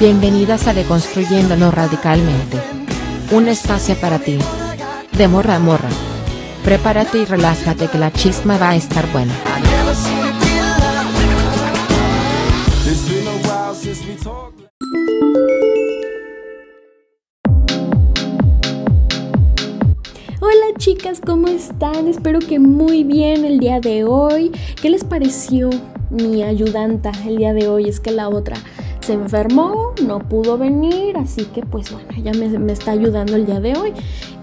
Bienvenidas a Deconstruyéndonos Radicalmente. Un espacio para ti. De morra a morra. Prepárate y relájate que la chisma va a estar buena. Hola chicas, ¿cómo están? Espero que muy bien el día de hoy. ¿Qué les pareció mi ayudanta el día de hoy? Es que la otra se enfermó, no pudo venir, así que pues bueno, ella me, está ayudando el día de hoy.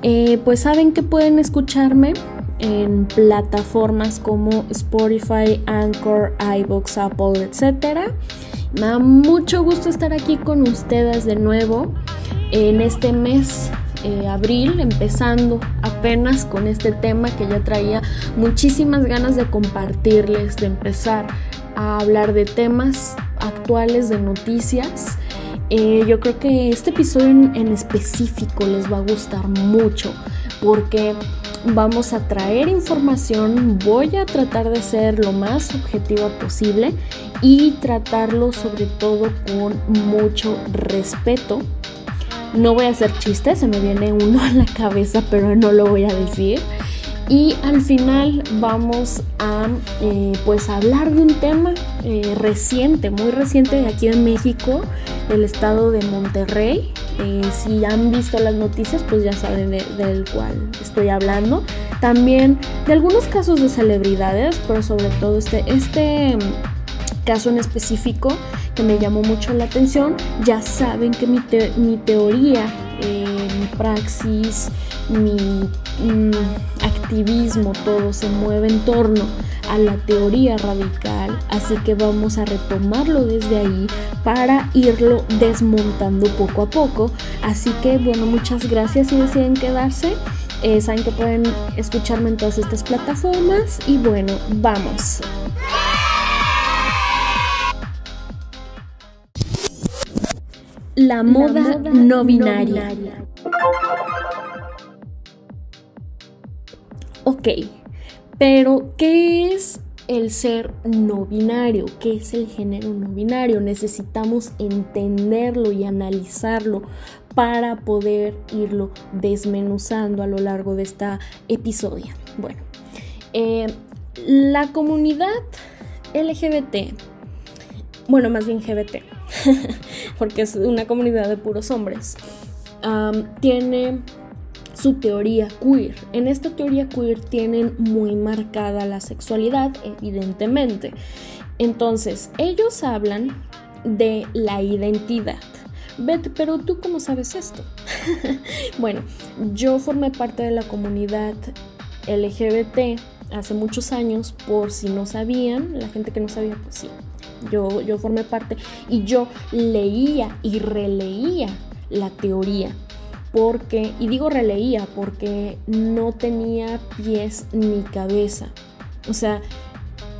Eh, pues saben que pueden escucharme en plataformas como Spotify, Anchor, iBox, Apple, etc. Me da mucho gusto estar aquí con ustedes de nuevo en este mes eh, abril, empezando apenas con este tema que ya traía muchísimas ganas de compartirles, de empezar a hablar de temas actuales, de noticias. Eh, yo creo que este episodio en, específico les va a gustar mucho porque vamos a traer información, voy a tratar de ser lo más objetiva posible y tratarlo sobre todo con mucho respeto. No voy a hacer chistes, se me viene uno a la cabeza, pero no lo voy a decir. Y al final vamos a eh, pues hablar de un tema eh, reciente, muy reciente de aquí en México, del estado de Monterrey. Eh, si han visto las noticias, pues ya saben del cual estoy hablando. También de algunos casos de celebridades, pero sobre todo este, este caso en específico que me llamó mucho la atención. Ya saben que mi, mi teoría, mi praxis, mi mm, activismo, todo se mueve en torno a la teoría radical, así que vamos a retomarlo desde ahí para irlo desmontando poco a poco. Así que bueno, muchas gracias si deciden quedarse. Eh, saben que pueden escucharme en todas estas plataformas y bueno, vamos. La moda, no binaria. Ok, pero ¿qué es el ser no binario? ¿Qué es el género no binario? Necesitamos entenderlo y analizarlo para poder irlo desmenuzando a lo largo de esta episodio. Bueno, eh, la comunidad LGBT, bueno, más bien GBT, porque es una comunidad de puros hombres, tiene su teoría queer. En esta teoría queer tienen muy marcada la sexualidad, evidentemente. Entonces, ellos hablan de la identidad. Bet, pero tú cómo sabes esto? bueno, yo formé parte de la comunidad LGBT hace muchos años, por si no sabían, la gente que no sabía, pues sí, yo, yo formé parte y yo leía y releía la teoría porque, y digo releía, porque no tenía pies ni cabeza. O sea,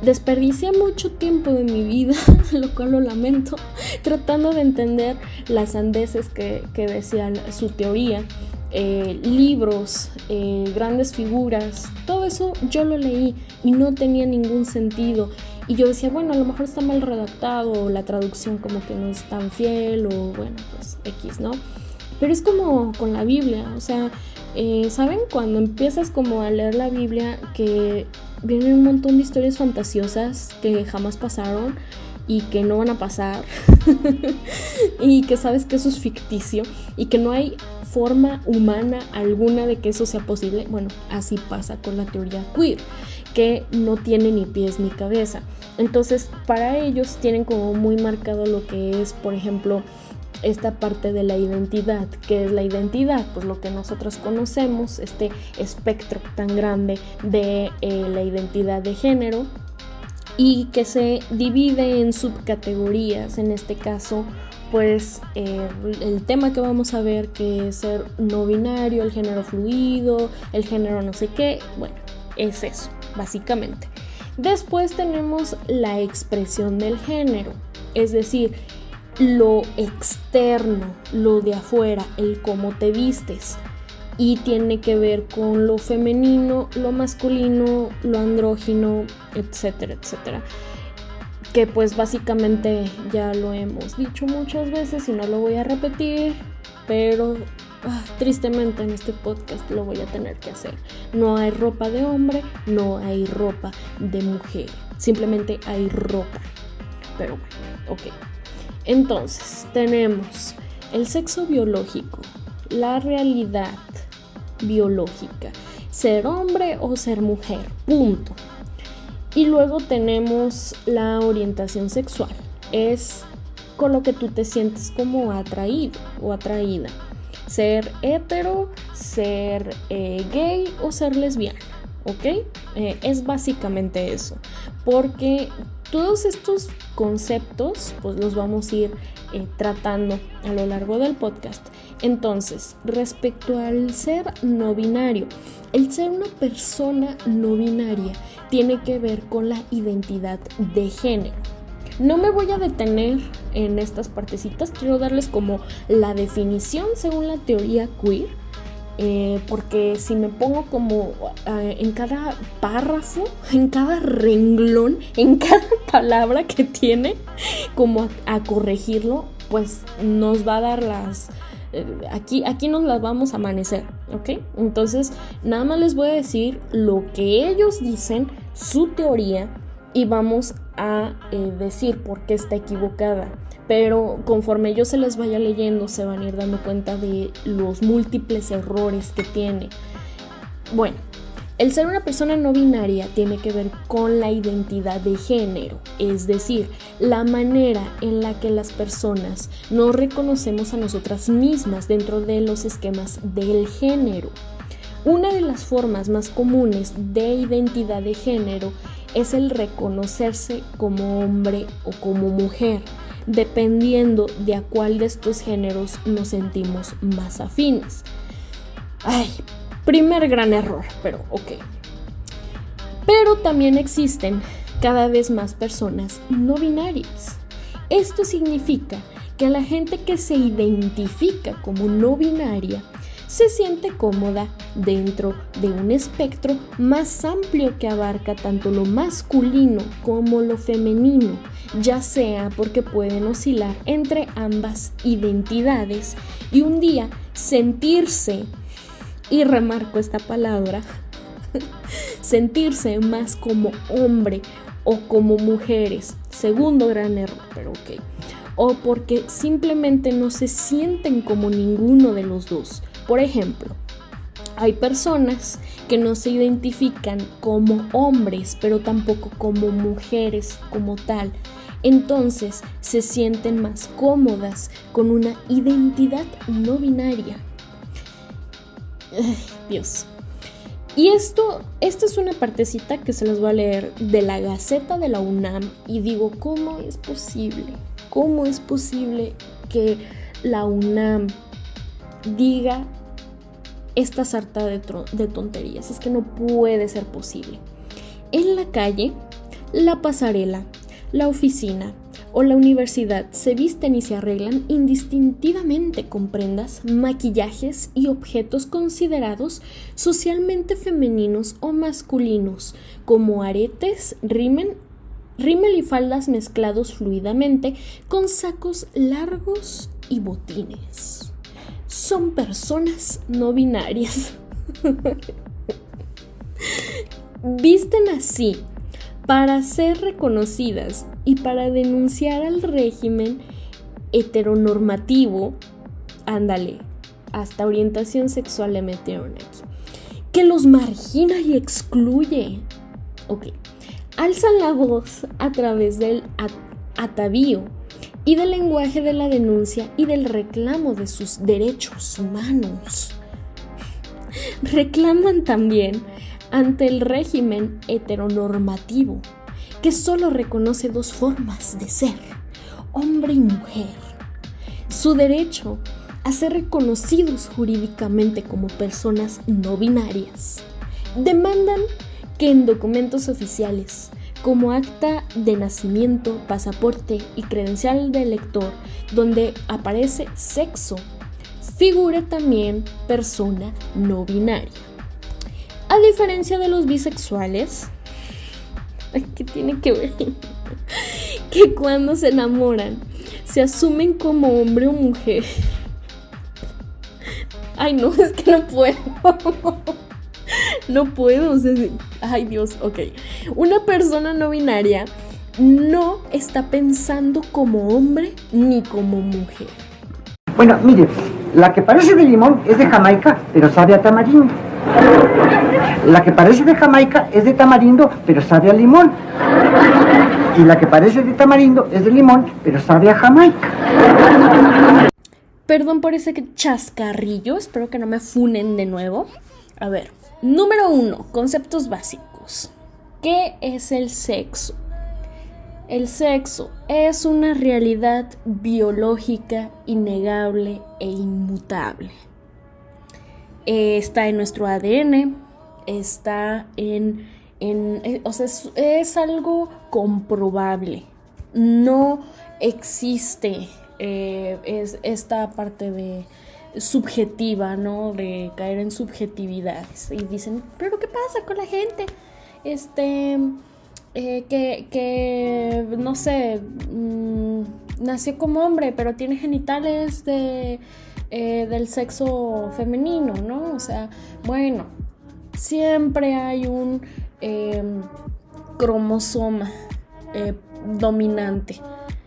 desperdicié mucho tiempo de mi vida, lo cual lo lamento, tratando de entender las andeses que, que decía su teoría. Eh, libros, eh, grandes figuras, todo eso yo lo leí y no tenía ningún sentido. Y yo decía, bueno, a lo mejor está mal redactado, o la traducción como que no es tan fiel, o bueno, pues X, ¿no? Pero es como con la Biblia, o sea, eh, ¿saben? Cuando empiezas como a leer la Biblia, que vienen un montón de historias fantasiosas que jamás pasaron y que no van a pasar, y que sabes que eso es ficticio y que no hay forma humana alguna de que eso sea posible, bueno, así pasa con la teoría queer, que no tiene ni pies ni cabeza. Entonces, para ellos tienen como muy marcado lo que es, por ejemplo, esta parte de la identidad. ¿Qué es la identidad? Pues lo que nosotros conocemos, este espectro tan grande de eh, la identidad de género y que se divide en subcategorías. En este caso, pues eh, el tema que vamos a ver que es ser no binario, el género fluido, el género no sé qué, bueno, es eso, básicamente. Después tenemos la expresión del género, es decir, lo externo, lo de afuera, el cómo te vistes. Y tiene que ver con lo femenino, lo masculino, lo andrógino, etcétera, etcétera. que pues básicamente ya lo hemos dicho muchas veces y no lo voy a repetir, pero ah, tristemente en este podcast lo voy a tener que hacer. No hay ropa de hombre, no hay ropa de mujer, simplemente hay ropa. Pero bueno, ok. Entonces, tenemos el sexo biológico, la realidad biológica, ser hombre o ser mujer, punto. Y luego tenemos la orientación sexual, es con lo que tú te sientes como atraído o atraída. Ser hetero, ser eh, gay o ser lesbiana, ¿ok? Eh, es básicamente eso, porque todos estos conceptos pues los vamos a ir eh, tratando a lo largo del podcast. Entonces, respecto al ser no binario, el ser una persona no binaria tiene que ver con la identidad de género. No me voy a detener en estas partecitas, quiero darles como la definición según la teoría queer, eh, porque si me pongo como eh, en cada párrafo, en cada renglón, en cada palabra que tiene, como a corregirlo, pues nos va a dar las, eh, aquí, aquí nos las vamos a amanecer, ¿ok? Entonces, nada más les voy a decir lo que ellos dicen, su teoría, y vamos a eh, decir por qué está equivocada. Pero conforme yo se les vaya leyendo, se van a ir dando cuenta de los múltiples errores que tiene. Bueno, el ser una persona no binaria tiene que ver con la identidad de género, es decir, la manera en la que las personas nos reconocemos a nosotras mismas dentro de los esquemas del género. Una de las formas más comunes de identidad de género es el reconocerse como hombre o como mujer, dependiendo de a cuál de estos géneros nos sentimos más afines. Ay, Primer gran error, pero ok. Pero también existen cada vez más personas no binarias. Esto significa que la gente que se identifica como no binaria se siente cómoda dentro de un espectro más amplio que abarca tanto lo masculino como lo femenino, ya sea porque pueden oscilar entre ambas identidades y un día sentirse y remarco esta palabra, sentirse más como hombre o como mujeres. Segundo gran error, pero ok. O porque simplemente no se sienten como ninguno de los dos. Por ejemplo, hay personas que no se identifican como hombres, pero tampoco como mujeres como tal. Entonces se sienten más cómodas con una identidad no binaria. Dios. Y esto, esta es una partecita que se los voy a leer de la Gaceta de la UNAM y digo, ¿cómo es posible? ¿Cómo es posible que la UNAM diga esta sarta de, tonterías? Es que no puede ser posible. En la calle, la pasarela, la oficina, o la universidad se visten y se arreglan indistintivamente con prendas, maquillajes y objetos considerados socialmente femeninos o masculinos, como aretes, rimen, rímel y faldas mezclados fluidamente con sacos largos y botines. Son personas no binarias. Visten así para ser reconocidas y para denunciar al régimen heteronormativo, ándale, hasta orientación sexual le metieron aquí, que los margina y excluye. Ok, alzan la voz a través del atavío y del lenguaje de la denuncia y del reclamo de sus derechos humanos. Reclaman también ante el régimen heteronormativo, que solo reconoce dos formas de ser, hombre y mujer. Su derecho a ser reconocidos jurídicamente como personas no binarias. Demandan que en documentos oficiales, como acta de nacimiento, pasaporte y credencial de elector, donde aparece sexo, figure también persona no binaria. A diferencia de los bisexuales, ¿qué tiene que ver? que cuando se enamoran se asumen como hombre o mujer. Ay, no, es que no puedo. No puedo. ay, Dios, ok. Una persona no binaria no está pensando como hombre ni como mujer. Bueno, mire, la que parece de limón es de Jamaica, pero sabe a tamarindo. La que parece de Jamaica es de tamarindo, pero sabe a limón. Y la que parece de tamarindo es de limón, pero sabe a Jamaica. Perdón por ese chascarrillo, espero que no me funen de nuevo. A ver, número uno, conceptos básicos. ¿Qué es el sexo? El sexo es una realidad biológica innegable e inmutable. está en nuestro ADN, está en, eh, o sea, es, algo comprobable. No existe eh, es esta parte de subjetiva, ¿no? De caer en subjetividades. Y dicen, pero ¿qué pasa con la gente? Este eh, que, no sé, mm, nació como hombre, pero tiene genitales de, eh, del sexo femenino, ¿no? O sea, bueno, siempre hay un em, cromosoma eh, dominante.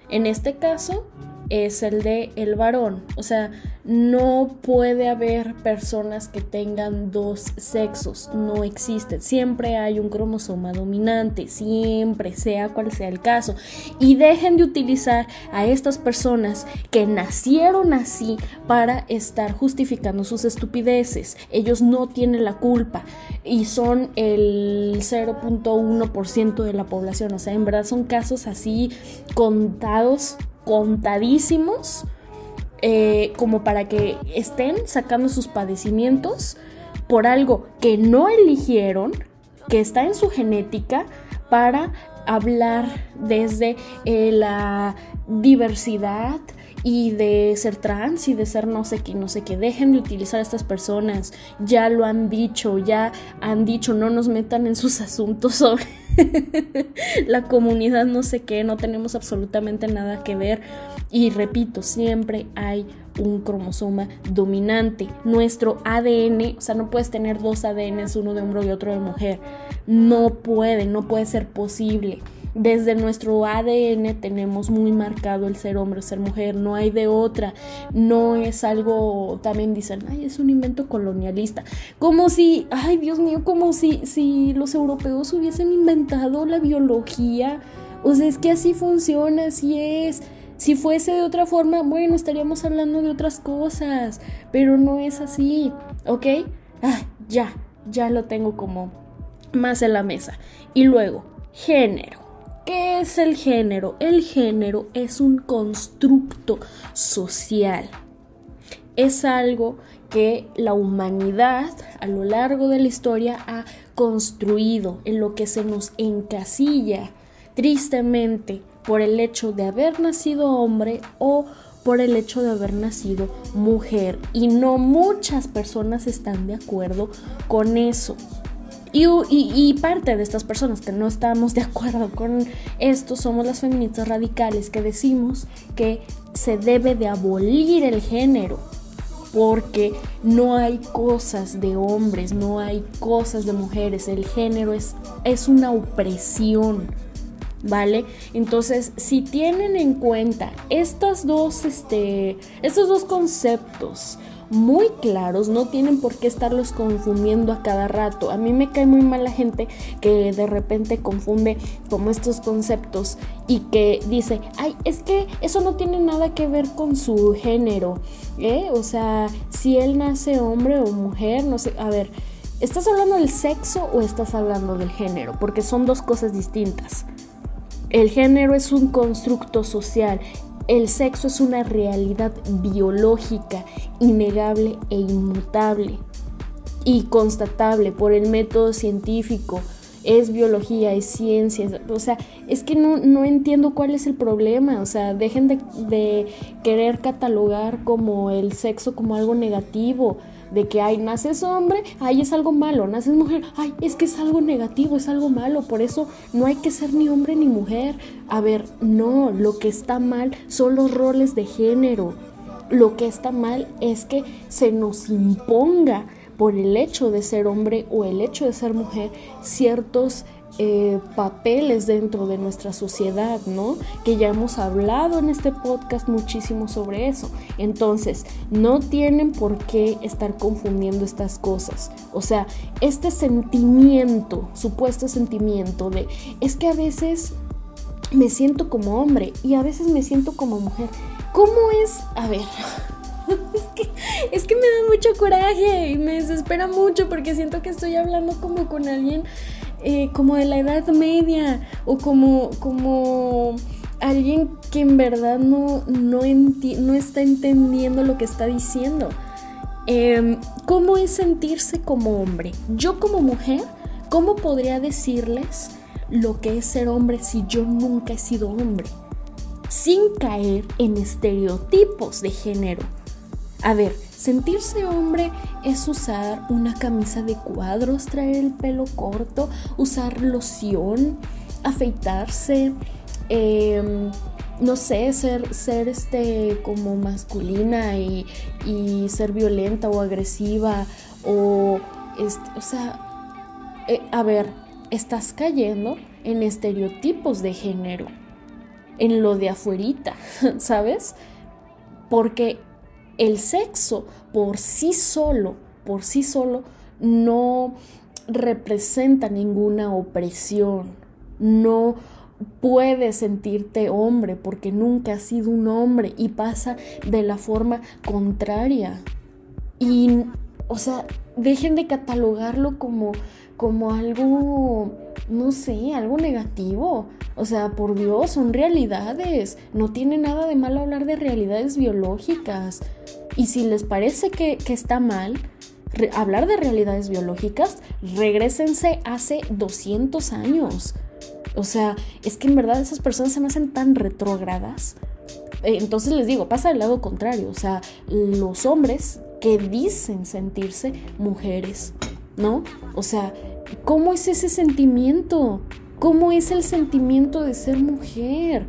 En este caso, es el de el varón. O sea, no puede haber personas que tengan dos sexos, no existe. Siempre hay un cromosoma dominante, siempre, sea cual sea el caso. Y dejen de utilizar a estas personas que nacieron así para estar justificando sus estupideces. Ellos no tienen la culpa y son el 0.1% de la población. O sea, en verdad son casos así contados contadísimos eh, como para que estén sacando sus padecimientos por algo que no eligieron, que está en su genética, para hablar desde eh, la diversidad, y de ser trans y de ser no sé qué, no sé qué. Dejen de utilizar a estas personas. Ya lo han dicho, ya han dicho, no nos metan en sus asuntos sobre la comunidad, no sé qué, no tenemos absolutamente nada que ver. Y repito, siempre hay un cromosoma dominante. Nuestro ADN, o sea, no puedes tener dos ADNs, uno de hombre y otro de mujer. No puede, no puede ser posible. Desde nuestro ADN tenemos muy marcado el ser hombre ser mujer, no hay de otra, no es algo, también dicen, ay, es un invento colonialista, como si, ay Dios mío, como si, si los europeos hubiesen inventado la biología, o sea, es que así funciona, así es. Si fuese de otra forma, bueno, estaríamos hablando de otras cosas, pero no es así, ¿ok? Ah, ya, ya lo tengo como más en la mesa. Y luego, género. ¿Qué es el género? El género es un constructo social. Es algo que la humanidad a lo largo de la historia ha construido, en lo que se nos encasilla tristemente por el hecho de haber nacido hombre o por el hecho de haber nacido mujer. Y no muchas personas están de acuerdo con eso. Y, parte de estas personas que no estamos de acuerdo con esto somos las feministas radicales que decimos que se debe de abolir el género porque no hay cosas de hombres, no hay cosas de mujeres, el género es, es una opresión. ¿Vale? Entonces, si tienen en cuenta estas dos, este, estos dos conceptos, muy claros, no tienen por qué estarlos confundiendo a cada rato. A mí me cae muy mal la gente que de repente confunde como estos conceptos y que dice, ay, es que eso no tiene nada que ver con su género, ¿eh? O sea, si él nace hombre o mujer, no sé, a ver, ¿estás hablando del sexo o estás hablando del género? Porque son dos cosas distintas. El género es un constructo social el sexo es una realidad biológica, innegable e inmutable y constatable por el método científico. Es biología, es ciencia, o sea, es que no, entiendo cuál es el problema, o sea, dejen de, de querer catalogar como el sexo como algo negativo, de que, ay, naces hombre, ay, es algo malo, naces mujer, ay, es que es algo negativo, es algo malo, por eso no hay que ser ni hombre ni mujer. A ver, no, lo que está mal son los roles de género. Lo que está mal es que se nos imponga por el hecho de ser hombre o el hecho de ser mujer ciertos eh, papeles dentro de nuestra sociedad, ¿no? Que ya hemos hablado en este podcast muchísimo sobre eso. Entonces, no tienen por qué estar confundiendo estas cosas. O sea, este sentimiento, supuesto sentimiento de, es que a veces me siento como hombre y a veces me siento como mujer. ¿Cómo es? A ver. Es que, es que me da mucho coraje y me desespera mucho porque siento que estoy hablando como con alguien eh, como de la Edad Media o como, como alguien que en verdad no, no, no está entendiendo lo que está diciendo. Em, ¿Cómo es sentirse como hombre? Yo como mujer, ¿cómo podría decirles lo que es ser hombre si yo nunca he sido hombre? Sin caer en estereotipos de género. A ver, Sentirse hombre es usar una camisa de cuadros, traer el pelo corto, usar loción, afeitarse, em, no sé, ser, ser este como masculina y, ser violenta o agresiva o, este, o sea, eh, a ver, estás cayendo en estereotipos de género, en lo de afuerita, ¿sabes? Porque el sexo por sí solo, por sí solo, no representa ninguna opresión. No puedes sentirte hombre porque nunca has sido un hombre y pasa de la forma contraria. Y, o sea, dejen de catalogarlo como, como algo, no sé, algo negativo. O sea, por Dios, son realidades. No tiene nada de malo hablar de realidades biológicas. Y si les parece que, está mal hablar de realidades biológicas, regresense hace 200 años. O sea, es que en verdad esas personas se me hacen tan retrógradas. Eh, entonces les digo, pasa del lado contrario. O sea, los hombres que dicen sentirse mujeres, ¿no? O sea, ¿cómo es ese sentimiento? ¿Cómo es el sentimiento de ser mujer?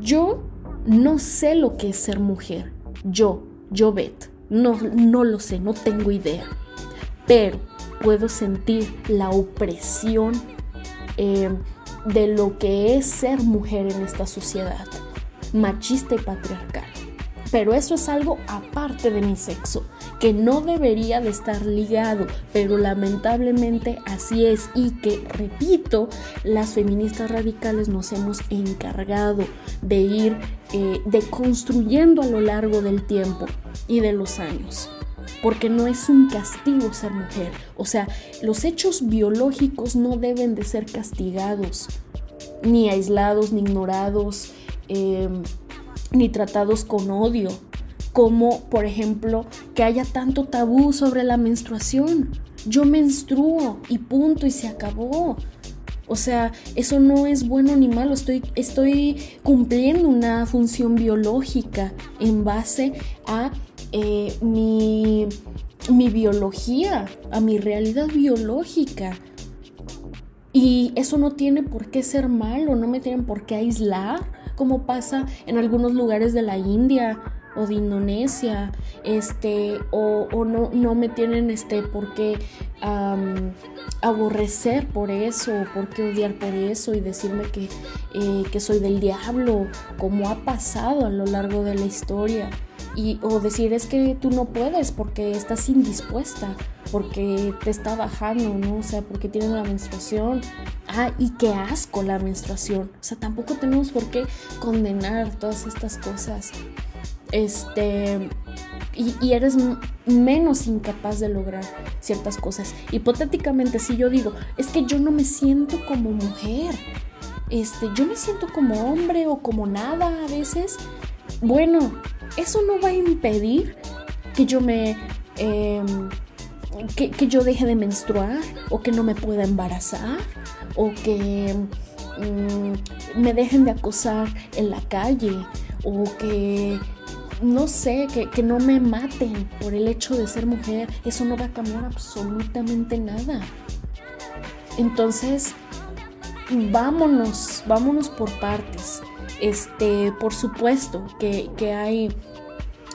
Yo no sé lo que es ser mujer. Yo, yo Bet, no, no lo sé, no tengo idea. Pero puedo sentir la opresión eh, de lo que es ser mujer en esta sociedad, machista y patriarcal. Pero eso es algo aparte de mi sexo, que no debería de estar ligado, pero lamentablemente así es y que, repito, las feministas radicales nos hemos encargado de ir eh, deconstruyendo a lo largo del tiempo y de los años. Porque no es un castigo ser mujer. O sea, los hechos biológicos no deben de ser castigados, ni aislados, ni ignorados, eh, ni tratados con odio como por ejemplo que haya tanto tabú sobre la menstruación. Yo menstruo y punto y se acabó. O sea, eso no es bueno ni malo, estoy, estoy cumpliendo una función biológica en base a eh, mi, mi biología, a mi realidad biológica. Y eso no tiene por qué ser malo, no me tienen por qué aislar, como pasa en algunos lugares de la India o de Indonesia, este, o, no, no, me tienen este por qué aborrecer por eso, o por qué odiar por eso y decirme que, eh, que soy del diablo, como ha pasado a lo largo de la historia. Y, o decir es que tú no puedes porque estás indispuesta, porque te está bajando, ¿no? O sea, porque tienes la menstruación. Ah, y qué asco la menstruación. O sea, tampoco tenemos por qué condenar todas estas cosas este, y, eres menos incapaz de lograr ciertas cosas. Hipotéticamente, si yo digo, es que yo no me siento como mujer, este, yo me siento como hombre o como nada a veces, bueno, eso no va a impedir que yo me... Em, que, yo deje de menstruar o que no me pueda embarazar o que mm, me dejen de acosar en la calle o que no sé, que, que no me maten por el hecho de ser mujer. Eso no va a cambiar absolutamente nada. Entonces, vámonos, vámonos por partes. Este, por supuesto que, que hay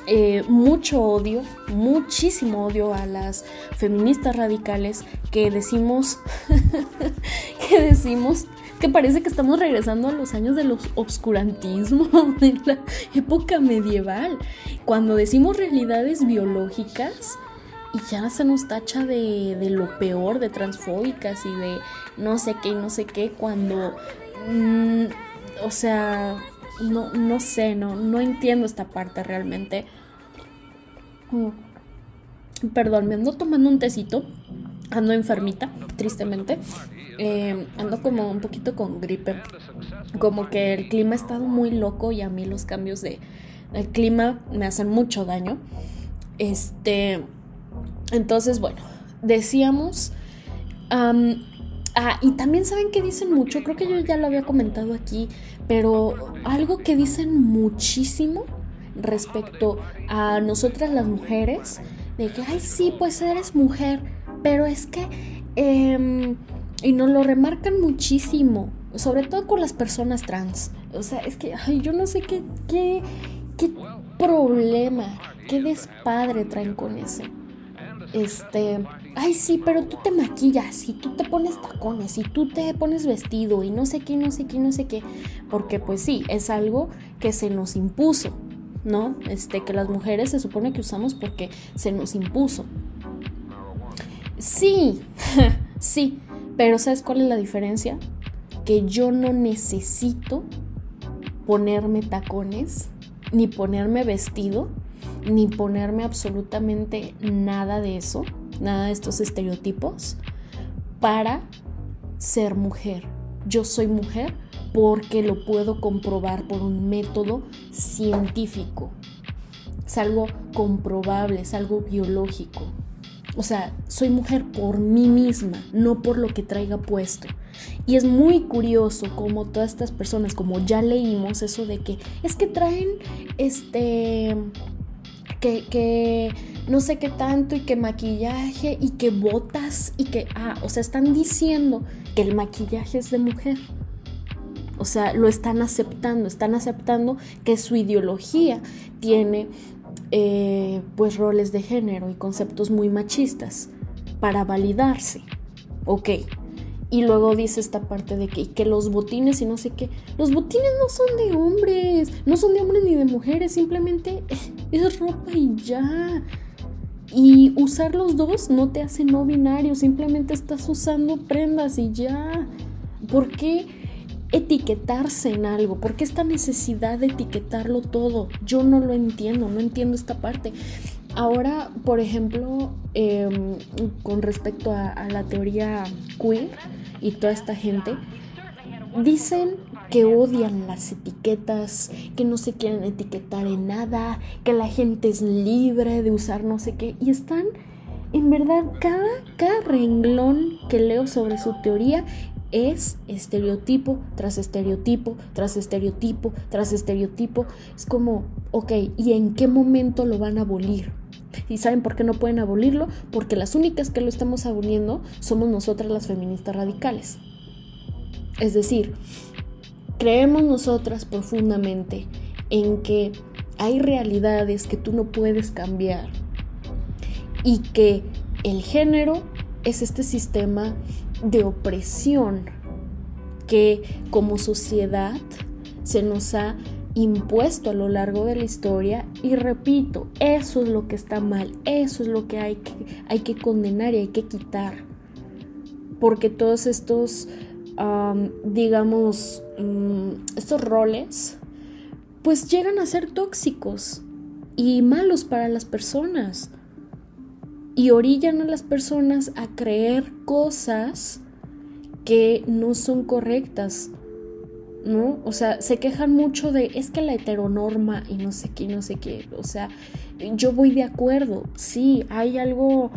eh, mucho odio, muchísimo odio a las feministas radicales que decimos, que decimos que parece que estamos regresando a los años de los obscurantismo, de la época medieval, cuando decimos realidades biológicas y ya se nos tacha de, de lo peor, de transfóbicas y de no sé qué y no sé qué, cuando, mm, o sea, no, no sé, no, no entiendo esta parte realmente. Mm. Perdón, me ando tomando un tecito. Ando enfermita, tristemente. Eh, ando como un poquito con gripe. Como que el clima ha estado muy loco y a mí los cambios de el clima me hacen mucho daño. Este. Entonces, bueno, decíamos. Ah, y también saben que dicen mucho, creo que yo ya lo había comentado aquí, pero algo que dicen muchísimo respecto a nosotras las mujeres, de que, ay, sí, pues eres mujer, pero es que, em, y nos lo remarcan muchísimo, sobre todo con las personas trans. O sea, es que, ay, yo no sé qué, qué, qué problema, qué despadre traen con eso. Este, ay, sí, pero tú te maquillas y tú te pones tacones y tú te pones vestido y no sé qué, no sé qué, no sé qué. Porque pues sí, es algo que se nos impuso. ¿no? Este, que las mujeres se supone que usamos porque se nos impuso. Sí, sí, pero ¿sabes cuál es la diferencia? Que yo no necesito ponerme tacones, ni ponerme vestido, ni ponerme absolutamente nada de eso, nada de estos estereotipos, para ser mujer. Yo soy mujer porque lo puedo comprobar por un método científico. Es algo comprobable, es algo biológico. O sea, soy mujer por mí misma, no por lo que traiga puesto. Y es muy curioso como todas estas personas, como ya leímos eso de que es que traen este que, que no sé qué tanto y que maquillaje y que botas y que ah, o sea, están diciendo que el maquillaje es de mujer. O sea, lo están aceptando, están aceptando que su ideología tiene eh, pues roles de género y conceptos muy machistas para validarse. Ok. Y luego dice esta parte de que, que los botines y no sé qué. Los botines no son de hombres, no son de hombres ni de mujeres, simplemente es ropa y ya. Y usar los dos no te hace no binario, simplemente estás usando prendas y ya. ¿Por qué? etiquetarse en algo? ¿Por qué esta necesidad de etiquetarlo todo? Yo no lo entiendo, no entiendo esta parte. Ahora, por ejemplo, em, con respecto a, a la teoría queer y toda esta gente, dicen que odian las etiquetas, que no se quieren etiquetar en nada, que la gente es libre de usar no sé qué, y están en verdad, cada, cada renglón que leo sobre su teoría es estereotipo tras estereotipo, tras estereotipo, tras estereotipo. Es como, ok, ¿y en qué momento lo van a abolir? ¿Y saben por qué no pueden abolirlo? Porque las únicas que lo estamos aboliendo somos nosotras las feministas radicales. Es decir, creemos nosotras profundamente en que hay realidades que tú no puedes cambiar y que el género es este sistema de opresión que como sociedad se nos ha impuesto a lo largo de la historia y repito, eso es lo que está mal, eso es lo que hay que, hay que condenar y hay que quitar. Porque todos estos, digamos, mm, estos roles, pues llegan a ser tóxicos y malos para las personas y orillan a las personas a creer cosas que no son correctas. ¿No? O sea, se quejan mucho de es que la heteronorma y no sé qué, no sé qué. O sea, yo voy de acuerdo. Sí, hay algo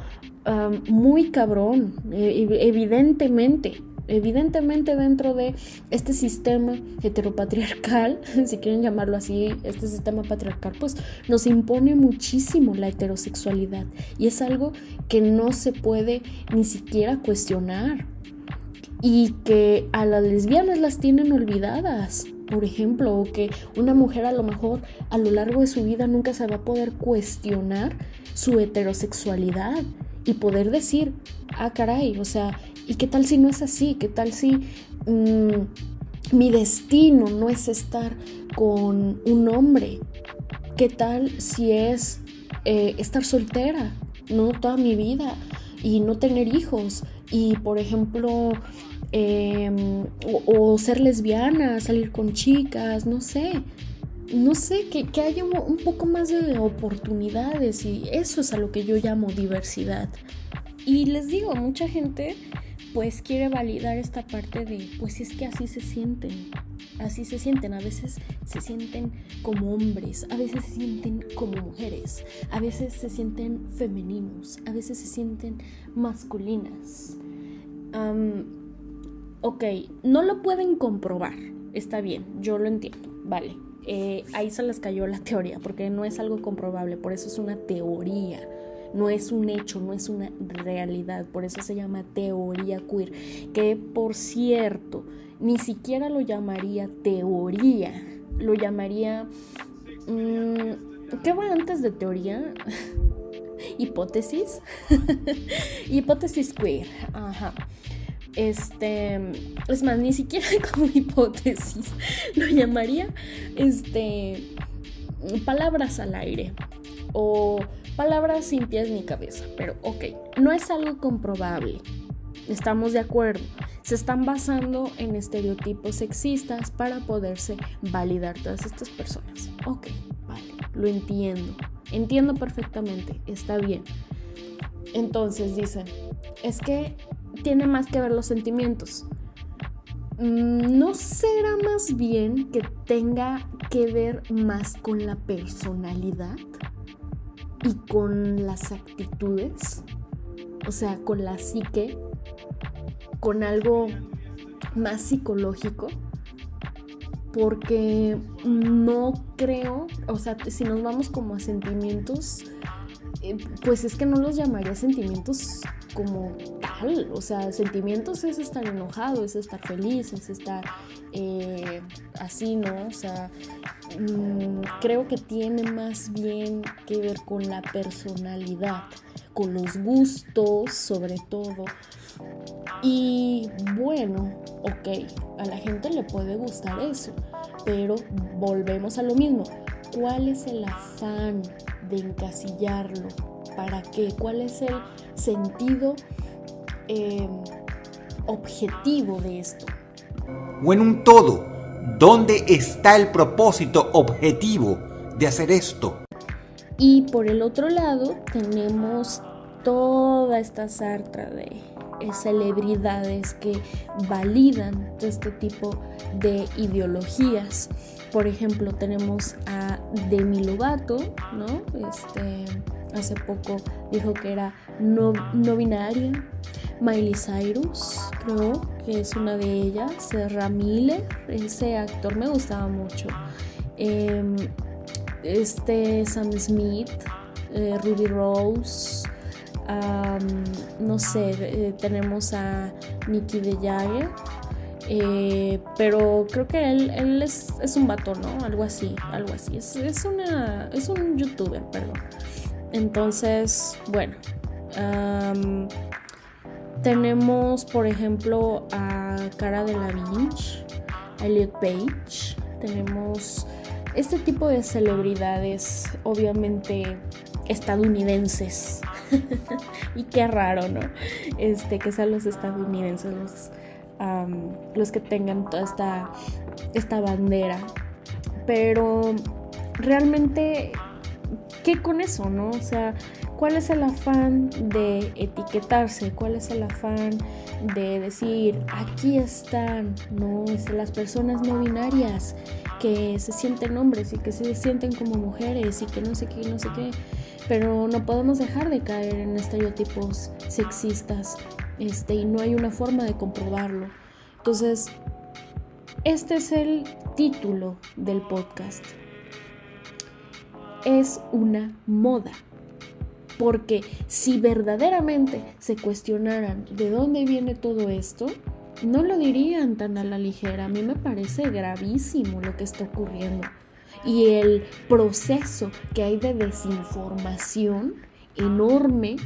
muy cabrón, e, evidentemente. Evidentemente dentro de este sistema heteropatriarcal, si quieren llamarlo así, este sistema patriarcal, pues nos impone muchísimo la heterosexualidad y es algo que no se puede ni siquiera cuestionar y que a las lesbianas las tienen olvidadas por ejemplo, o que una mujer a lo mejor a lo largo de su vida nunca se va a poder cuestionar su heterosexualidad y poder decir, ah, caray, o sea, ¿y qué tal si no es así? ¿Qué tal si mm, mi destino no es estar con un hombre? ¿Qué tal si es eh, estar soltera, no toda mi vida y no tener hijos? Y por ejemplo, Em, o, ser lesbiana, salir con chicas, no sé. No sé, que, que haya un, poco más de oportunidades y eso es a lo que yo llamo diversidad. Y les digo, mucha gente pues quiere validar esta parte de, pues es que así se sienten, así se sienten, a veces se sienten como hombres, a veces se sienten como mujeres, a veces se sienten femeninos, a veces se sienten masculinas ok, no lo pueden comprobar, está bien, yo lo entiendo, vale. Eh, ahí se les cayó la teoría, porque no es algo comprobable, por eso es una teoría, no es un hecho, no es una realidad, por eso se llama teoría queer, que por cierto, ni siquiera lo llamaría teoría, lo llamaría... Mm, ¿Qué va antes de teoría? Hipótesis. Hipótesis queer. Ajá. Este, es más, ni siquiera como hipótesis, lo llamaría, este, palabras al aire o palabras sin pies ni cabeza, pero ok, no es algo comprobable, estamos de acuerdo, se están basando en estereotipos sexistas para poderse validar todas estas personas, ok, vale, lo entiendo, entiendo perfectamente, está bien. Entonces dicen, es que tiene más que ver los sentimientos. Mm, ¿No será más bien que tenga que ver más con la personalidad y con las actitudes? O sea, con la psique, con algo más psicológico. Porque no creo, o sea, si nos vamos como a sentimientos, eh, pues es que no los llamaría sentimientos como tal, o sea, sentimientos es estar enojado, es estar feliz, es estar eh, así, ¿no? O sea, mm, creo que tiene más bien que ver con la personalidad, con los gustos sobre todo. Y bueno, ok, a la gente le puede gustar eso, pero volvemos a lo mismo. ¿Cuál es el afán de encasillarlo? ¿Para qué? ¿Cuál es el sentido eh, objetivo de esto? O en un todo, ¿dónde está el propósito objetivo de hacer esto? Y por el otro lado tenemos toda esta sartra de celebridades que validan este tipo de ideologías. Por ejemplo, tenemos a Demi Lovato, ¿no? Este, hace poco dijo que era no, no binaria. Miley Cyrus, creo que es una de ellas. Ramile, ese actor me gustaba mucho. Em, este Sam Smith, eh, Ruby Rose. no sé, eh, tenemos a Nicky de Jagger eh, pero creo que él, es, un vato, ¿no? Algo así, algo así. Es, una, es un youtuber, perdón. Entonces, bueno. tenemos, por ejemplo, a Cara de la Vinch, Elliot Page. Tenemos este tipo de celebridades, obviamente estadounidenses. y qué raro, ¿no? Este, que sean los estadounidenses los los que tengan toda esta, esta bandera. Pero realmente, ¿qué con eso, no? O sea, ¿cuál es el afán de etiquetarse? ¿Cuál es el afán de decir, aquí están, no? las personas no binarias que se sienten hombres y que se sienten como mujeres y que no sé qué, no sé qué. Pero no podemos dejar de caer en estereotipos sexistas este, y no hay una forma de comprobarlo. Entonces, este es el título del podcast. Es una moda. Porque si verdaderamente se cuestionaran de dónde viene todo esto, no lo dirían tan a la ligera. A mí me parece gravísimo lo que está ocurriendo. Y el proceso que hay de desinformación enorme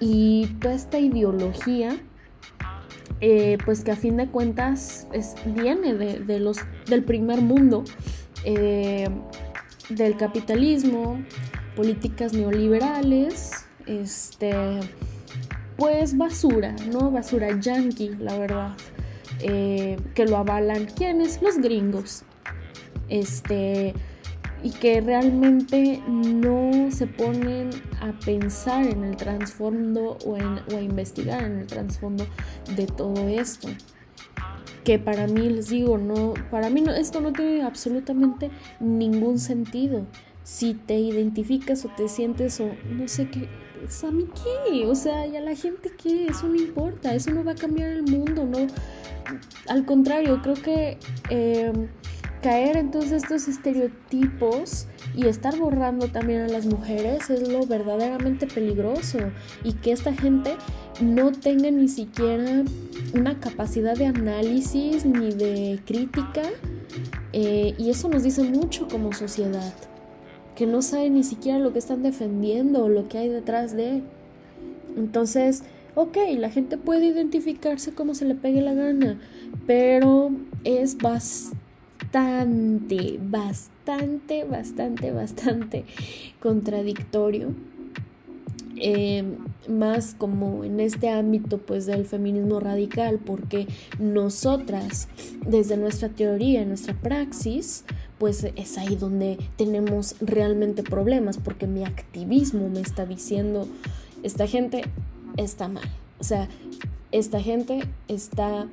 y toda esta ideología, eh, pues que a fin de cuentas es, viene de, los, del primer mundo, eh, del capitalismo, políticas neoliberales, este, pues basura, ¿no? Basura yankee, la verdad. Eh, que lo avalan quienes? Los gringos. Este, y que realmente no se ponen a pensar en el trasfondo o, a investigar en el trasfondo de todo esto. Que para mí les digo no para mí no, esto no tiene absolutamente ningún sentido. Si te identificas o te sientes o no sé qué, pues, a qué, o sea, y a la gente qué, eso no importa, eso no va a cambiar el mundo, no, al contrario, creo que em, caer en todos estos estereotipos y estar borrando también a las mujeres es lo verdaderamente peligroso y que esta gente no tenga ni siquiera una capacidad de análisis ni de crítica eh, y eso nos dice mucho como sociedad que no saben ni siquiera lo que están defendiendo o lo que hay detrás de. Entonces, ok, la gente puede identificarse como se le pegue la gana, pero es bastante, bastante, bastante, bastante contradictorio. Em, más como en este ámbito pues del feminismo radical porque nosotras desde nuestra teoría, nuestra praxis, pues es ahí donde tenemos realmente problemas, porque mi activismo me está diciendo, esta gente está mal, o sea, esta gente está,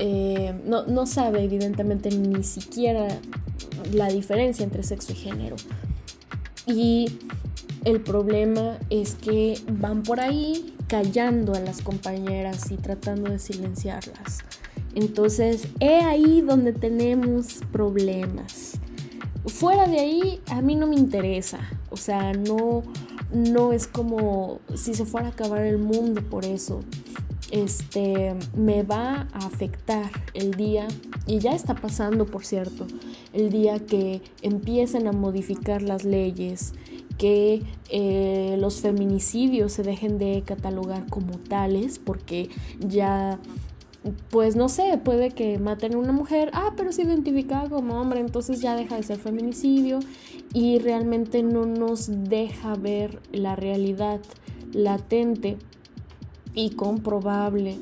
eh, no, no sabe evidentemente ni siquiera la diferencia entre sexo y género. Y el problema es que van por ahí callando a las compañeras y tratando de silenciarlas. Entonces, he ahí donde tenemos problemas. Fuera de ahí, a mí no me interesa. O sea, no, no es como si se fuera a acabar el mundo por eso. Este me va a afectar el día, y ya está pasando, por cierto, el día que empiecen a modificar las leyes, que eh, los feminicidios se dejen de catalogar como tales, porque ya pues no sé, puede que maten a una mujer, ah, pero se identifica como hombre, entonces ya deja de ser feminicidio y realmente no nos deja ver la realidad latente y comprobable,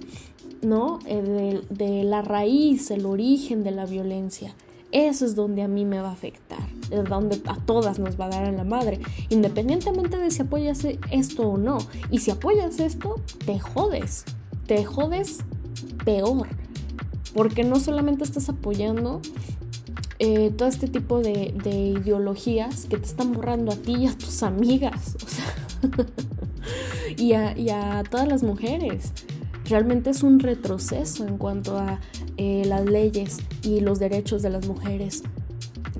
¿no? Eh, de, de, la raíz, el origen de la violencia. Eso es donde a mí me va a afectar, es donde a todas nos va a dar a la madre, independientemente de si apoyas esto o no. Y si apoyas esto, te jodes, te jodes peor, porque no solamente estás apoyando eh, todo este tipo de, ideologías que te están borrando a ti y a tus amigas, y, a, todas las mujeres. Realmente es un retroceso en cuanto a eh, las leyes y los derechos de las mujeres,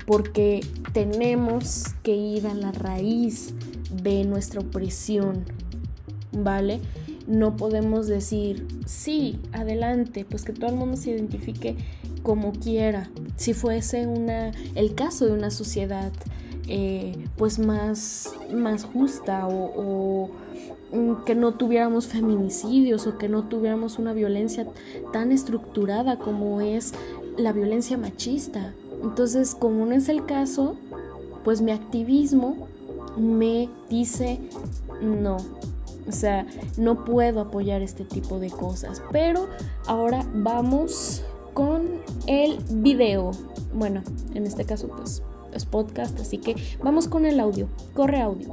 porque tenemos que ir a la raíz de nuestra opresión, ¿vale? no podemos decir, sí, adelante, pues que todo el mundo se identifique como quiera. Si fuese una, el caso de una sociedad eh, pues más, más justa o, que no tuviéramos feminicidios o que no tuviéramos una violencia tan estructurada como es la violencia machista. Entonces, como no es el caso, pues mi activismo me dice no, o sea, no puedo apoyar este tipo de cosas. Pero ahora vamos con el video. Bueno, en este caso pues es podcast, así que vamos con el audio. Corre audio.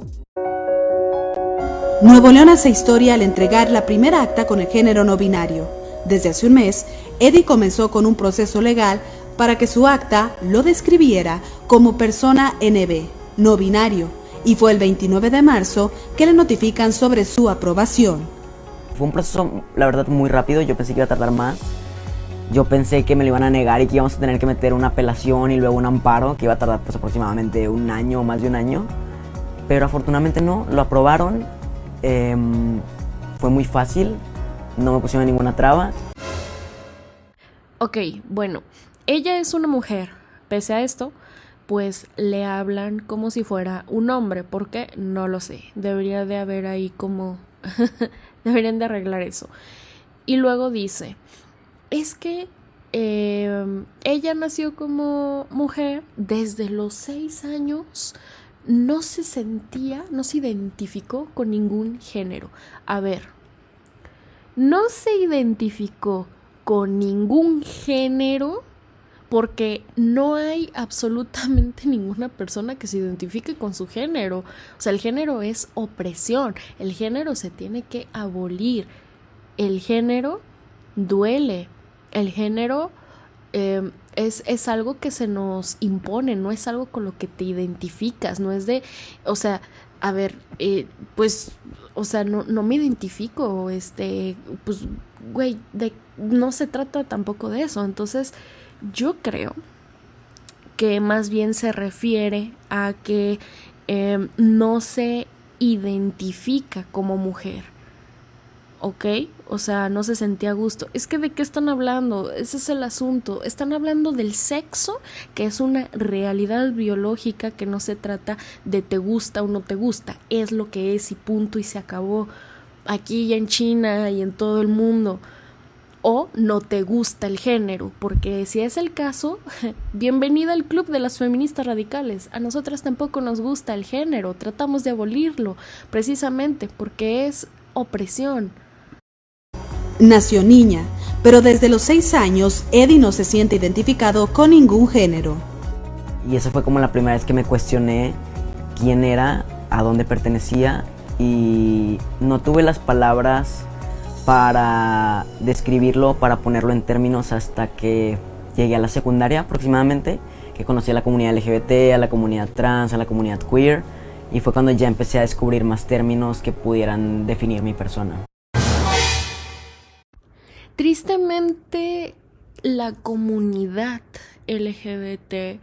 Nuevo León hace historia al entregar la primera acta con el género no binario. Desde hace un mes, Eddie comenzó con un proceso legal para que su acta lo describiera como persona NB, no binario, y fue el 29 de marzo que le notifican sobre su aprobación. fue un proceso, la verdad, muy rápido. Yo pensé que iba a tardar más. Yo pensé que me lo iban a negar y que íbamos a tener que meter una apelación y luego un amparo, que iba a tardar pues aproximadamente un año o más de un año. Pero afortunadamente no, lo aprobaron. Em, fue muy fácil, no me pusieron ninguna traba. Ok, bueno, ella es una mujer. Pese a esto, pues le hablan como si fuera un hombre. ¿Por qué? No lo sé. Debería de haber ahí como... Deberían de arreglar eso. Y luego dice, es que em, ella nació como mujer desde los seis años. No se sentía, no se identificó con ningún género. A ver, no se identificó con ningún género porque no hay absolutamente ninguna persona que se identifique con su género. O sea, el género es opresión, el género se tiene que abolir, el género duele, el género em, es, es, algo que se nos impone, no es algo con lo que te identificas, no es de, o sea, a ver, eh, pues, o sea, no, no me identifico, este, pues, güey, de, no se trata tampoco de eso, entonces yo creo que más bien se refiere a que em, no se identifica como mujer. ¿Ok? O sea, no se sentía a gusto. Es que de qué están hablando? Ese es el asunto. Están hablando del sexo, que es una realidad biológica que no se trata de te gusta o no te gusta. Es lo que es y punto y se acabó. Aquí y en China y en todo el mundo o no te gusta el género, porque si es el caso, bienvenida al club de las feministas radicales. A nosotras tampoco nos gusta el género, tratamos de abolirlo, precisamente porque es opresión. Nació niña, pero desde los seis años Eddie no se siente identificado con ningún género. Y esa fue como la primera vez que me cuestioné quién era, a dónde pertenecía y no tuve las palabras para describirlo, para ponerlo en términos hasta que llegué a la secundaria aproximadamente, que conocí a la comunidad LGBT, a la comunidad trans, a la comunidad queer, y fue cuando ya empecé a descubrir más términos que pudieran definir mi persona. Tristemente, la comunidad LGBT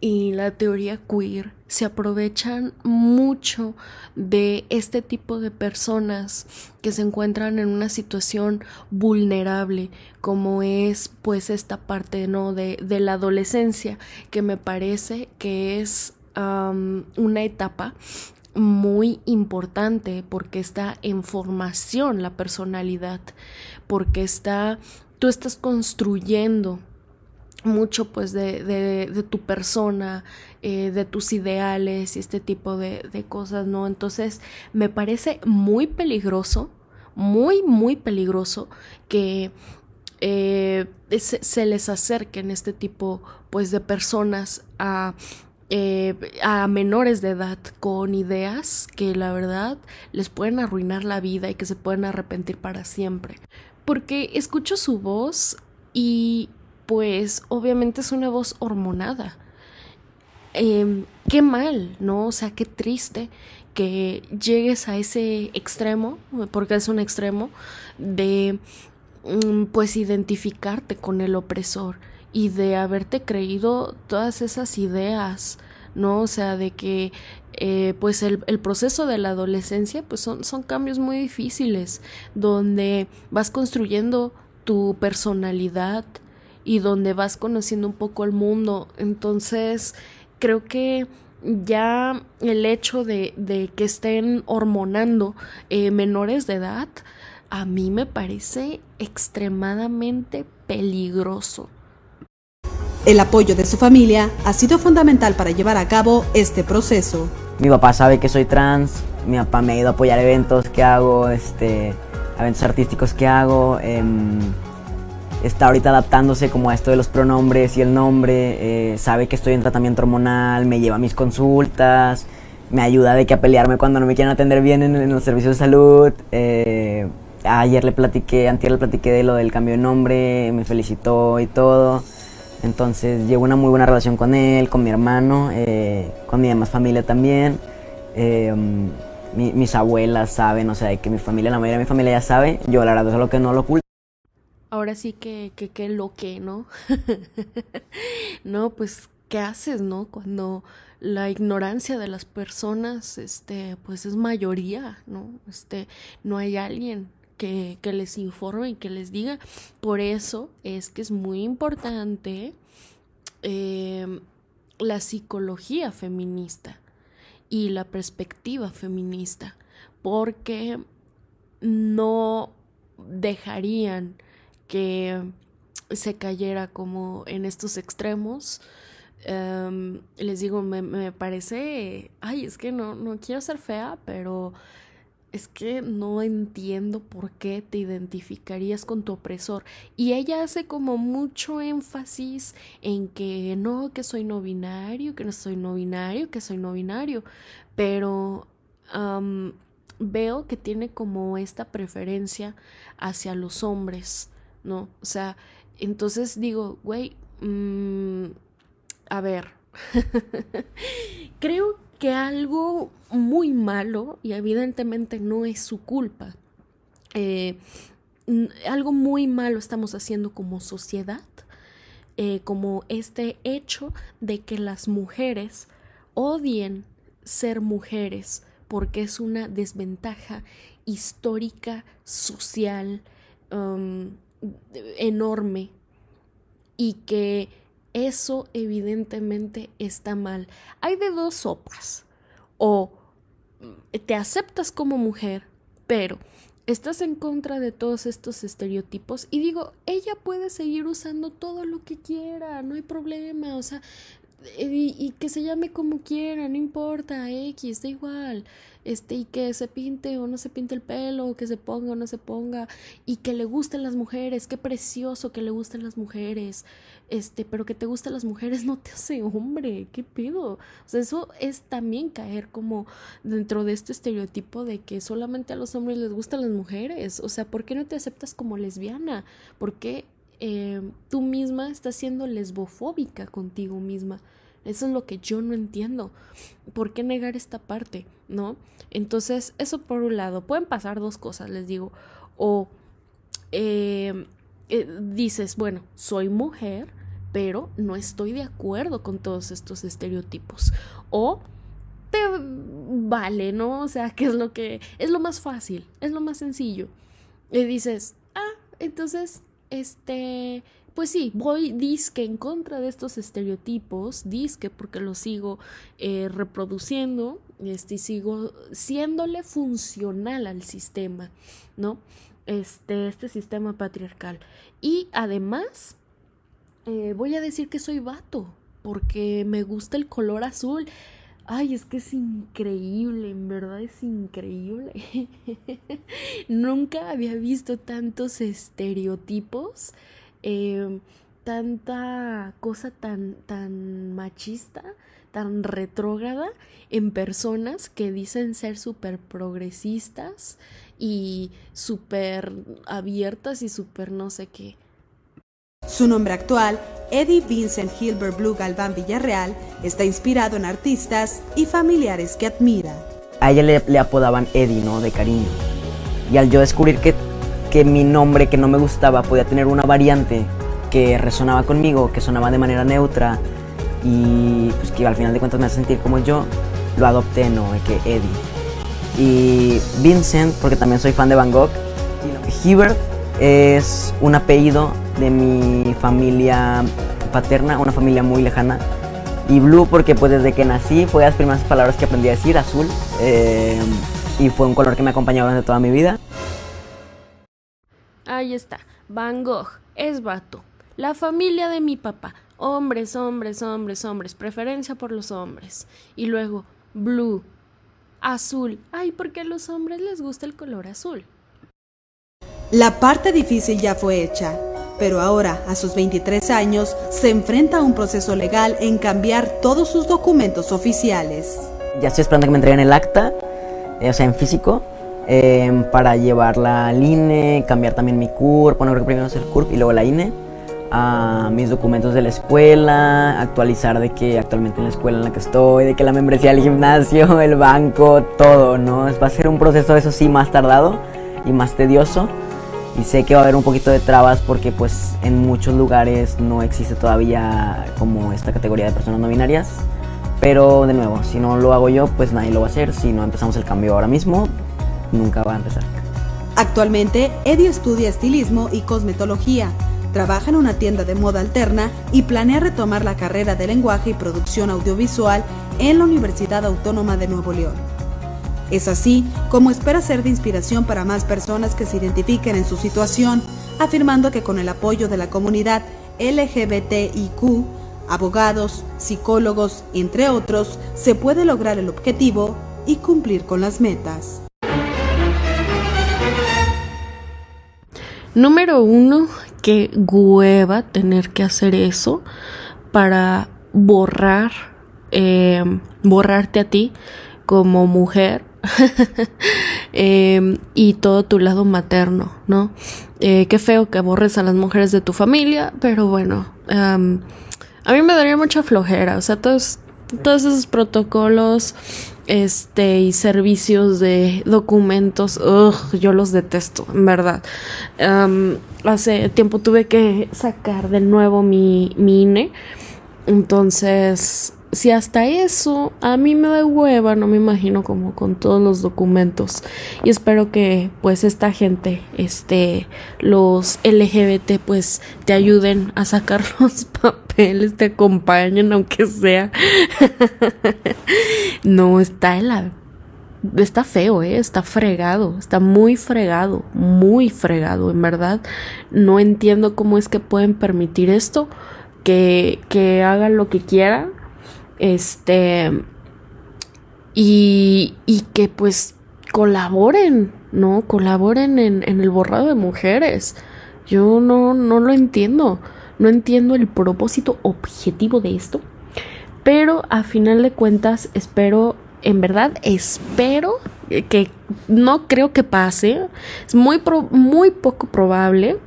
y la teoría queer se aprovechan mucho de este tipo de personas que se encuentran en una situación vulnerable como es pues esta parte no de, de la adolescencia que me parece que es una etapa muy importante porque está en formación la personalidad porque está tú estás construyendo mucho pues de, de, tu persona, eh, de tus ideales y este tipo de, de, cosas, ¿no? Entonces me parece muy peligroso, muy, muy peligroso que eh, se, les acerquen este tipo pues de personas a, eh, a menores de edad con ideas que la verdad les pueden arruinar la vida y que se pueden arrepentir para siempre. Porque escucho su voz y pues obviamente es una voz hormonada. Em, qué mal, ¿no? O sea, qué triste que llegues a ese extremo, porque es un extremo, de mm, pues identificarte con el opresor y de haberte creído todas esas ideas, ¿no? O sea, de que eh, pues el, proceso de la adolescencia pues son, cambios muy difíciles, donde vas construyendo tu personalidad, y donde vas conociendo un poco el mundo. Entonces, creo que ya el hecho de, de que estén hormonando eh, menores de edad, a mí me parece extremadamente peligroso. El apoyo de su familia ha sido fundamental para llevar a cabo este proceso. Mi papá sabe que soy trans, mi papá me ha ido a apoyar eventos que hago, este, eventos artísticos que hago. Eh, está ahorita adaptándose como a esto de los pronombres y el nombre, eh, sabe que estoy en tratamiento hormonal, me lleva a mis consultas, me ayuda de que a pelearme cuando no me quieren atender bien en, los servicios de salud. Eh, ayer le platiqué, antier le platiqué de lo del cambio de nombre, me felicitó y todo. Entonces llevo una muy buena relación con él, con mi hermano, eh, con mi demás familia también. mis abuelas saben, o sea, que mi familia, la mayoría de mi familia ya sabe, yo la verdad es algo que no lo oculto. Ahora sí que, que, que lo que, ¿no? no, pues, ¿qué haces, no? Cuando la ignorancia de las personas, este, pues es mayoría, ¿no? Este, no hay alguien que, les informe y que les diga. Por eso es que es muy importante eh, la psicología feminista y la perspectiva feminista, porque no dejarían que se cayera como en estos extremos. Em, les digo, me, me, parece, ay, es que no, no quiero ser fea, pero es que no entiendo por qué te identificarías con tu opresor. Y ella hace como mucho énfasis en que no, que soy no binario, que no soy no binario, que soy no binario. Pero veo que tiene como esta preferencia hacia los hombres, ¿no? O sea, entonces digo, güey, mm, a ver, creo que algo muy malo, y evidentemente no es su culpa, eh, algo muy malo estamos haciendo como sociedad, eh, como este hecho de que las mujeres odien ser mujeres porque es una desventaja histórica, social, um, enorme y que eso evidentemente está mal. Hay de dos sopas. O te aceptas como mujer, pero estás en contra de todos estos estereotipos y digo, ella puede seguir usando todo lo que quiera, no hay problema, o sea, y, que se llame como quiera, no importa, X, da igual, este, y que se pinte o no se pinte el pelo, que se ponga o no se ponga, y que le gusten las mujeres, qué precioso que le gusten las mujeres, este, pero que te gusten las mujeres no te hace hombre, qué pido. O sea, eso es también caer como dentro de este estereotipo de que solamente a los hombres les gustan las mujeres, o sea, ¿por qué no te aceptas como lesbiana? ¿Por qué eh, tú misma estás siendo lesbofóbica contigo misma. Eso es lo que yo no entiendo. ¿Por qué negar esta parte? ¿No? Entonces, eso por un lado. Pueden pasar dos cosas, les digo. O eh, eh, dices, bueno, soy mujer, pero no estoy de acuerdo con todos estos estereotipos. O te vale, ¿no? O sea, que es lo que es lo más fácil, es lo más sencillo. Y dices, ah, entonces este, pues sí, voy disque en contra de estos estereotipos, disque porque los sigo eh, reproduciendo, este, sigo siéndole funcional al sistema, ¿no? Este, este sistema patriarcal. Y además, eh, voy a decir que soy vato, porque me gusta el color azul. Ay, es que es increíble, en verdad es increíble. Nunca había visto tantos estereotipos, em, tanta cosa tan, tan machista, tan retrógrada en personas que dicen ser súper progresistas y súper abiertas y súper no sé qué. Su nombre actual, Eddie Vincent Hilbert Blue Galván Villarreal, está inspirado en artistas y familiares que admira. A ella le, apodaban Eddie, ¿no? De cariño. Y al yo descubrir que, que mi nombre que no me gustaba podía tener una variante que resonaba conmigo, que sonaba de manera neutra y pues que al final de cuentas me hace sentir como yo, lo adopté, ¿no? Que Eddie. Y Vincent, porque también soy fan de Van Gogh. Hilbert es un apellido de mi familia paterna, una familia muy lejana. Y blue porque pues desde que nací fue las primeras palabras que aprendí a decir, azul. Eh, y fue un color que me acompañó durante toda mi vida. Ahí está, Van Gogh, es vato. La familia de mi papá, hombres, hombres, hombres, hombres, preferencia por los hombres. Y luego, blue, azul. Ay, porque a los hombres les gusta el color azul. La parte difícil ya fue hecha pero ahora, a sus 23 años, se enfrenta a un proceso legal en cambiar todos sus documentos oficiales. Ya estoy esperando que me entreguen el acta, eh, o sea, en físico, em, para llevarla al INE, cambiar también mi CURP, bueno, creo que primero es el CURP y luego la INE, a mis documentos de la escuela, actualizar de que actualmente en la escuela en la que estoy, de que la membresía del gimnasio, el banco, todo, ¿no? Va a ser un proceso, eso sí, más tardado y más tedioso. Y sé que va a haber un poquito de trabas porque pues en muchos lugares no existe todavía como esta categoría de personas no binarias. Pero de nuevo, si no lo hago yo, pues nadie lo va a hacer. Si no empezamos el cambio ahora mismo, nunca va a empezar. Actualmente, Eddie estudia estilismo y cosmetología trabaja en una tienda de moda alterna y planea retomar la carrera de lenguaje y producción audiovisual en la Universidad Autónoma de Nuevo León. Es así como espera ser de inspiración para más personas que se identifiquen en su situación, afirmando que con el apoyo de la comunidad LGBTIQ, abogados, psicólogos, entre otros, se puede lograr el objetivo y cumplir con las metas. Número uno, qué hueva tener que hacer eso para borrar, eh, borrarte a ti como mujer eh, y todo tu lado materno, ¿no? Eh, qué feo que borres a las mujeres de tu familia, pero bueno, a mí me daría mucha flojera, o sea, todos, todos esos protocolos este y servicios de documentos, yo los detesto, en verdad. hace tiempo tuve que sacar de nuevo mi, mi INE, entonces si hasta eso a mí me da hueva, no me imagino como con todos los documentos. Y espero que pues esta gente, este, los LGBT pues te ayuden a sacar los papeles, te acompañen aunque sea. no, está en la... Está feo, ¿eh? Está fregado, está muy fregado, muy fregado, en verdad. No entiendo cómo es que pueden permitir esto, que, que hagan lo que quieran este, y, y que pues colaboren, ¿no? Colaboren en, en, el borrado de mujeres. Yo no, no lo entiendo. No entiendo el propósito objetivo de esto. Pero a final de cuentas, espero, en verdad, espero que no creo que pase. Es muy, muy poco probable.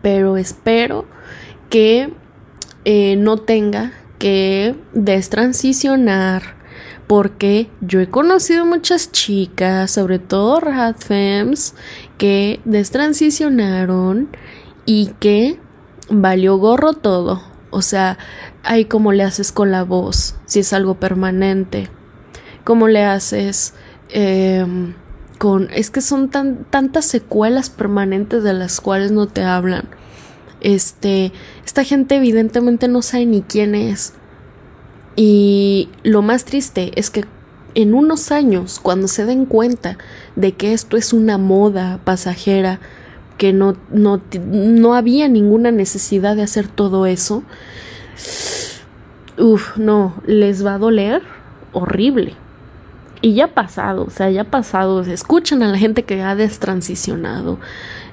Pero espero que eh, no tenga que destransicionar porque yo he conocido muchas chicas, sobre todo radfems, que destransicionaron y que valió gorro todo. O sea, ahí como le haces con la voz, si es algo permanente. Cómo le haces em, con... Es que son tan, tantas secuelas permanentes de las cuales no te hablan. Este, esta gente evidentemente no sabe ni quién es. Y lo más triste es que en unos años, cuando se den cuenta de que esto es una moda pasajera, que no, no, no había ninguna necesidad de hacer todo eso, uff, no, les va a doler horrible. Y ya ha pasado, o sea, ya ha pasado. Escuchan a la gente que ha destransicionado.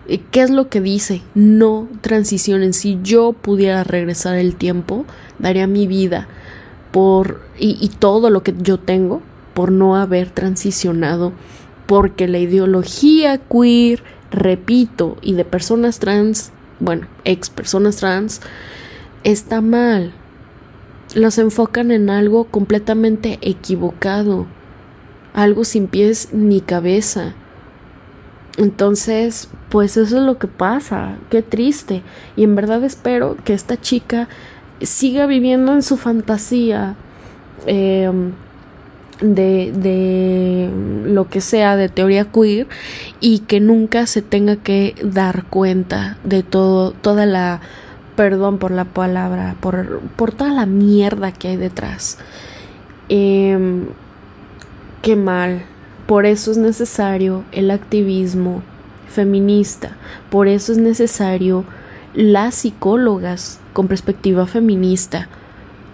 ¿Qué es lo que dice? No transicionen. Si yo pudiera regresar el tiempo, daría mi vida por y, y todo lo que yo tengo por no haber transicionado. Porque la ideología queer, repito, y de personas trans, bueno, ex personas trans, está mal. Los enfocan en algo completamente equivocado. Algo sin pies ni cabeza entonces, pues eso es lo que pasa, qué triste. Y en verdad espero que esta chica siga viviendo en su fantasía em, de, de lo que sea, de teoría queer, y que nunca se tenga que dar cuenta de todo, toda la, perdón por la palabra, por, por toda la mierda que hay detrás. Em, qué mal, por eso es necesario el activismo feminista, por eso es necesario las psicólogas con perspectiva feminista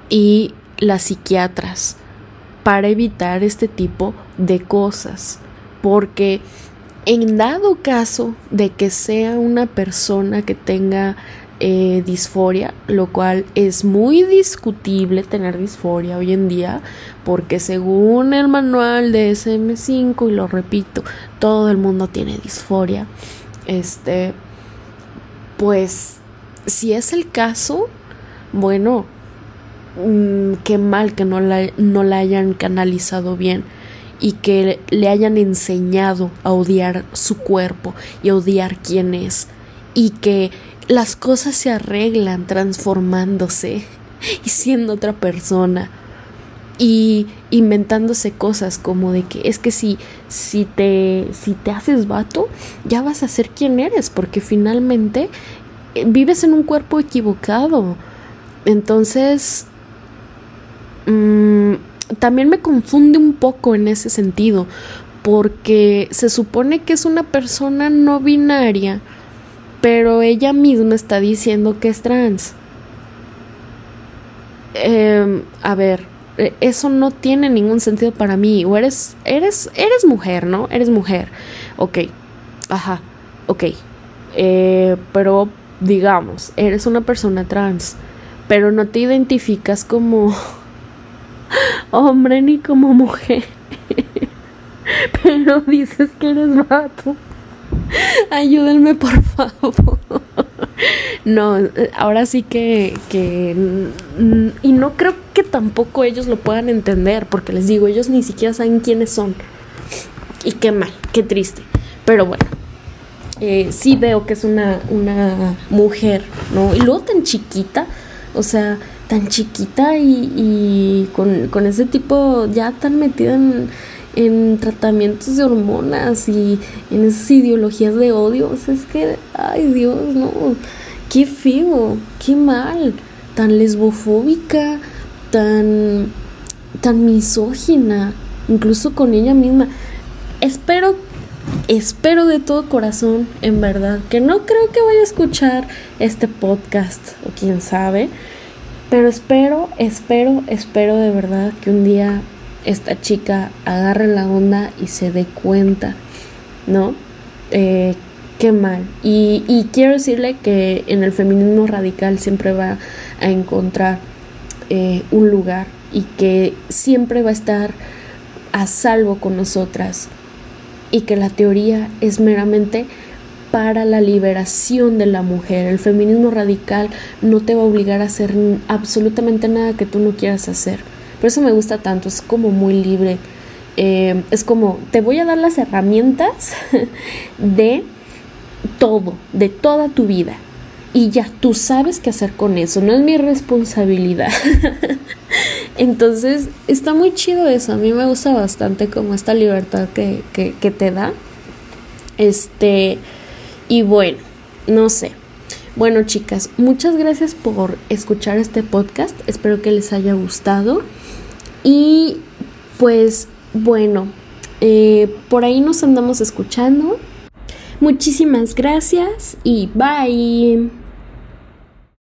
y las psiquiatras para evitar este tipo de cosas, porque en dado caso de que sea una persona que tenga eh, disforia, lo cual es muy discutible tener disforia hoy en día, porque según el manual de SM5, y lo repito, todo el mundo tiene disforia, este, pues si es el caso, bueno, mm, qué mal que no la, no la hayan canalizado bien y que le hayan enseñado a odiar su cuerpo y a odiar quién es y que las cosas se arreglan transformándose y siendo otra persona y inventándose cosas como de que es que si si te si te haces vato ya vas a ser quien eres porque finalmente eh, vives en un cuerpo equivocado. Entonces mmm, también me confunde un poco en ese sentido porque se supone que es una persona no binaria pero ella misma está diciendo que es trans eh, a ver eh, eso no tiene ningún sentido para mí. O eres, eres, eres mujer, ¿no? Eres mujer. Ok. Ajá. Ok. Eh, pero digamos, eres una persona trans. Pero no te identificas como hombre ni como mujer. pero dices que eres vato. Ayúdenme, por favor. no, ahora sí que, que... Y no creo que tampoco ellos lo puedan entender, porque les digo, ellos ni siquiera saben quiénes son. Y qué mal, qué triste. Pero bueno, eh, sí veo que es una, una mujer, ¿no? Y luego tan chiquita, o sea, tan chiquita y, y con, con ese tipo ya tan metida en en tratamientos de hormonas y en esas ideologías de odio. es que, ay Dios, no, qué feo, qué mal, tan lesbofóbica, tan, tan misógina, incluso con ella misma. Espero, espero de todo corazón, en verdad, que no creo que vaya a escuchar este podcast, o quién sabe. Pero espero, espero, espero de verdad que un día esta chica agarre la onda y se dé cuenta, ¿no? Eh, qué mal. Y, quiero decirle que en el feminismo radical siempre va a encontrar eh, un lugar y que siempre va a estar a salvo con nosotras y que la teoría es meramente para la liberación de la mujer. El feminismo radical no te va a obligar a hacer absolutamente nada que tú no quieras hacer. Por eso me gusta tanto, es como muy libre. Eh, es como, te voy a dar las herramientas de todo, de toda tu vida. Y ya, tú sabes qué hacer con eso, no es mi responsabilidad. Entonces, está muy chido eso, a mí me gusta bastante como esta libertad que, que, que te da. Este, y bueno, no sé. Bueno, chicas, muchas gracias por escuchar este podcast. Espero que les haya gustado. Y pues bueno, eh, por ahí nos andamos escuchando. Muchísimas gracias y bye.